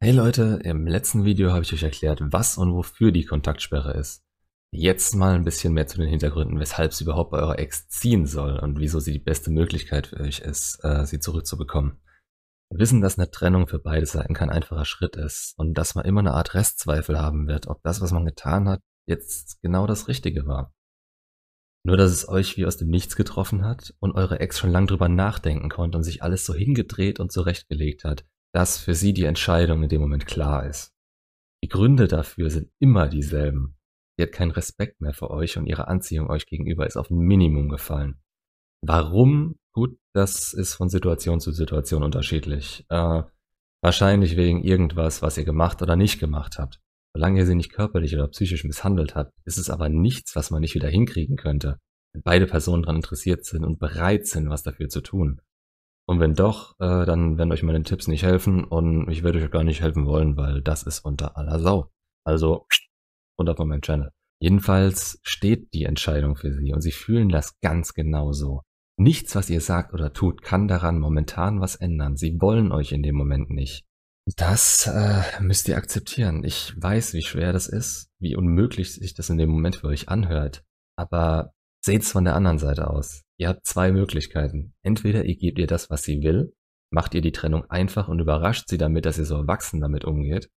Hey Leute, im letzten Video habe ich euch erklärt, was und wofür die Kontaktsperre ist. Jetzt mal ein bisschen mehr zu den Hintergründen, weshalb sie überhaupt bei eurer Ex ziehen soll und wieso sie die beste Möglichkeit für euch ist, äh, sie zurückzubekommen. Wir wissen, dass eine Trennung für beide Seiten kein einfacher Schritt ist und dass man immer eine Art Restzweifel haben wird, ob das, was man getan hat, jetzt genau das Richtige war. Nur, dass es euch wie aus dem Nichts getroffen hat und eure Ex schon lang drüber nachdenken konnte und sich alles so hingedreht und zurechtgelegt hat, dass für sie die Entscheidung in dem Moment klar ist. Die Gründe dafür sind immer dieselben. Sie hat keinen Respekt mehr für euch und ihre Anziehung euch gegenüber ist auf ein Minimum gefallen. Warum? Gut, das ist von Situation zu Situation unterschiedlich. Äh, wahrscheinlich wegen irgendwas, was ihr gemacht oder nicht gemacht habt. Solange ihr sie nicht körperlich oder psychisch misshandelt habt, ist es aber nichts, was man nicht wieder hinkriegen könnte, wenn beide Personen daran interessiert sind und bereit sind, was dafür zu tun. Und wenn doch, äh, dann werden euch meine Tipps nicht helfen und ich werde euch gar nicht helfen wollen, weil das ist unter aller Sau. Also runter von meinem Channel. Jedenfalls steht die Entscheidung für sie und sie fühlen das ganz genau so. Nichts, was ihr sagt oder tut, kann daran momentan was ändern. Sie wollen euch in dem Moment nicht. Das äh, müsst ihr akzeptieren. Ich weiß, wie schwer das ist, wie unmöglich sich das in dem Moment für euch anhört. Aber seht's von der anderen Seite aus. Ihr habt zwei Möglichkeiten. Entweder ihr gebt ihr das, was sie will, macht ihr die Trennung einfach und überrascht sie damit, dass ihr so erwachsen damit umgeht,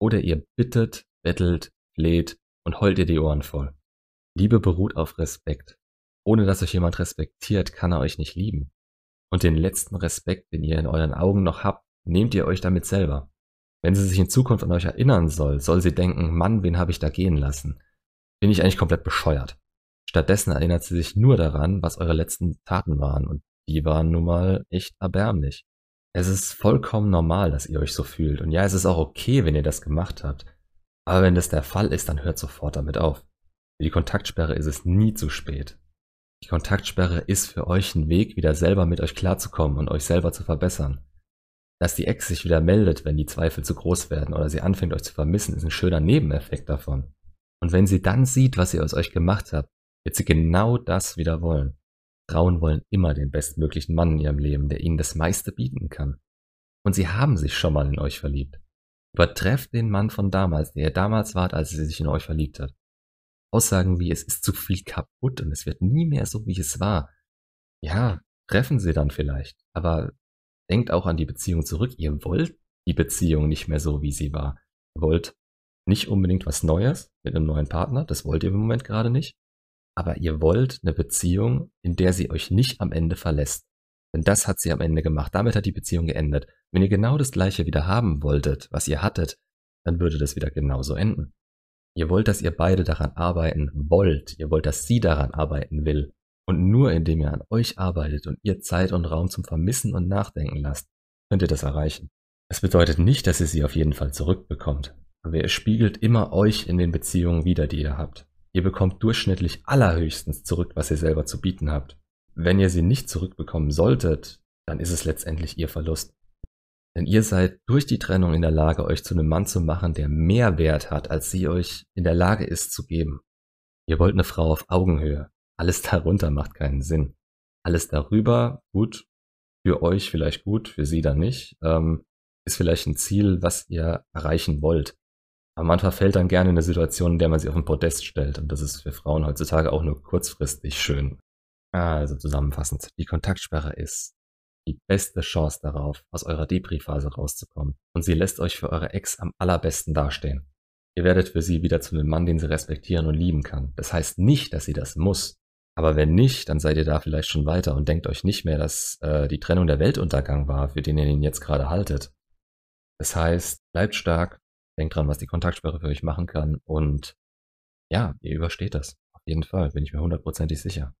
oder ihr bittet, bettelt, fleht und heult ihr die Ohren voll. Liebe beruht auf Respekt. Ohne dass euch jemand respektiert, kann er euch nicht lieben. Und den letzten Respekt, den ihr in euren Augen noch habt, nehmt ihr euch damit selber. Wenn sie sich in Zukunft an euch erinnern soll, soll sie denken, Mann, wen habe ich da gehen lassen? Bin ich eigentlich komplett bescheuert? Stattdessen erinnert sie sich nur daran, was eure letzten Taten waren und die waren nun mal echt erbärmlich. Es ist vollkommen normal, dass ihr euch so fühlt und ja, es ist auch okay, wenn ihr das gemacht habt. Aber wenn das der Fall ist, dann hört sofort damit auf. Für die Kontaktsperre ist es nie zu spät. Die Kontaktsperre ist für euch ein Weg, wieder selber mit euch klarzukommen und euch selber zu verbessern. Dass die Ex sich wieder meldet, wenn die Zweifel zu groß werden oder sie anfängt euch zu vermissen, ist ein schöner Nebeneffekt davon. Und wenn sie dann sieht, was ihr aus euch gemacht habt, wird sie genau das wieder wollen. Frauen wollen immer den bestmöglichen Mann in ihrem Leben, der ihnen das meiste bieten kann. Und sie haben sich schon mal in euch verliebt. Übertrefft den Mann von damals, der ihr damals wart, als sie sich in euch verliebt hat. Aussagen wie es ist zu viel kaputt und es wird nie mehr so, wie es war. Ja, treffen sie dann vielleicht, aber denkt auch an die Beziehung zurück. Ihr wollt die Beziehung nicht mehr so, wie sie war. Ihr wollt nicht unbedingt was Neues mit einem neuen Partner, das wollt ihr im Moment gerade nicht aber ihr wollt eine Beziehung, in der sie euch nicht am Ende verlässt. Denn das hat sie am Ende gemacht. Damit hat die Beziehung geendet. Wenn ihr genau das gleiche wieder haben wolltet, was ihr hattet, dann würde das wieder genauso enden. Ihr wollt, dass ihr beide daran arbeiten wollt. Ihr wollt, dass sie daran arbeiten will. Und nur indem ihr an euch arbeitet und ihr Zeit und Raum zum Vermissen und Nachdenken lasst, könnt ihr das erreichen. Es bedeutet nicht, dass ihr sie auf jeden Fall zurückbekommt. Aber ihr spiegelt immer euch in den Beziehungen wieder, die ihr habt. Ihr bekommt durchschnittlich allerhöchstens zurück, was ihr selber zu bieten habt. Wenn ihr sie nicht zurückbekommen solltet, dann ist es letztendlich ihr Verlust. Denn ihr seid durch die Trennung in der Lage, euch zu einem Mann zu machen, der mehr Wert hat, als sie euch in der Lage ist zu geben. Ihr wollt eine Frau auf Augenhöhe. Alles darunter macht keinen Sinn. Alles darüber, gut, für euch vielleicht gut, für sie dann nicht, ähm, ist vielleicht ein Ziel, was ihr erreichen wollt. Aber man verfällt dann gerne in eine Situation, in der man sie auf den Podest stellt. Und das ist für Frauen heutzutage auch nur kurzfristig schön. Also zusammenfassend, die Kontaktsperre ist die beste Chance darauf, aus eurer Depri-Phase rauszukommen. Und sie lässt euch für eure Ex am allerbesten dastehen. Ihr werdet für sie wieder zu einem Mann, den sie respektieren und lieben kann. Das heißt nicht, dass sie das muss. Aber wenn nicht, dann seid ihr da vielleicht schon weiter und denkt euch nicht mehr, dass äh, die Trennung der Weltuntergang war, für den ihr ihn jetzt gerade haltet. Das heißt, bleibt stark, Denkt dran, was die Kontaktsperre für euch machen kann und ja, ihr übersteht das. Auf jeden Fall, bin ich mir hundertprozentig sicher.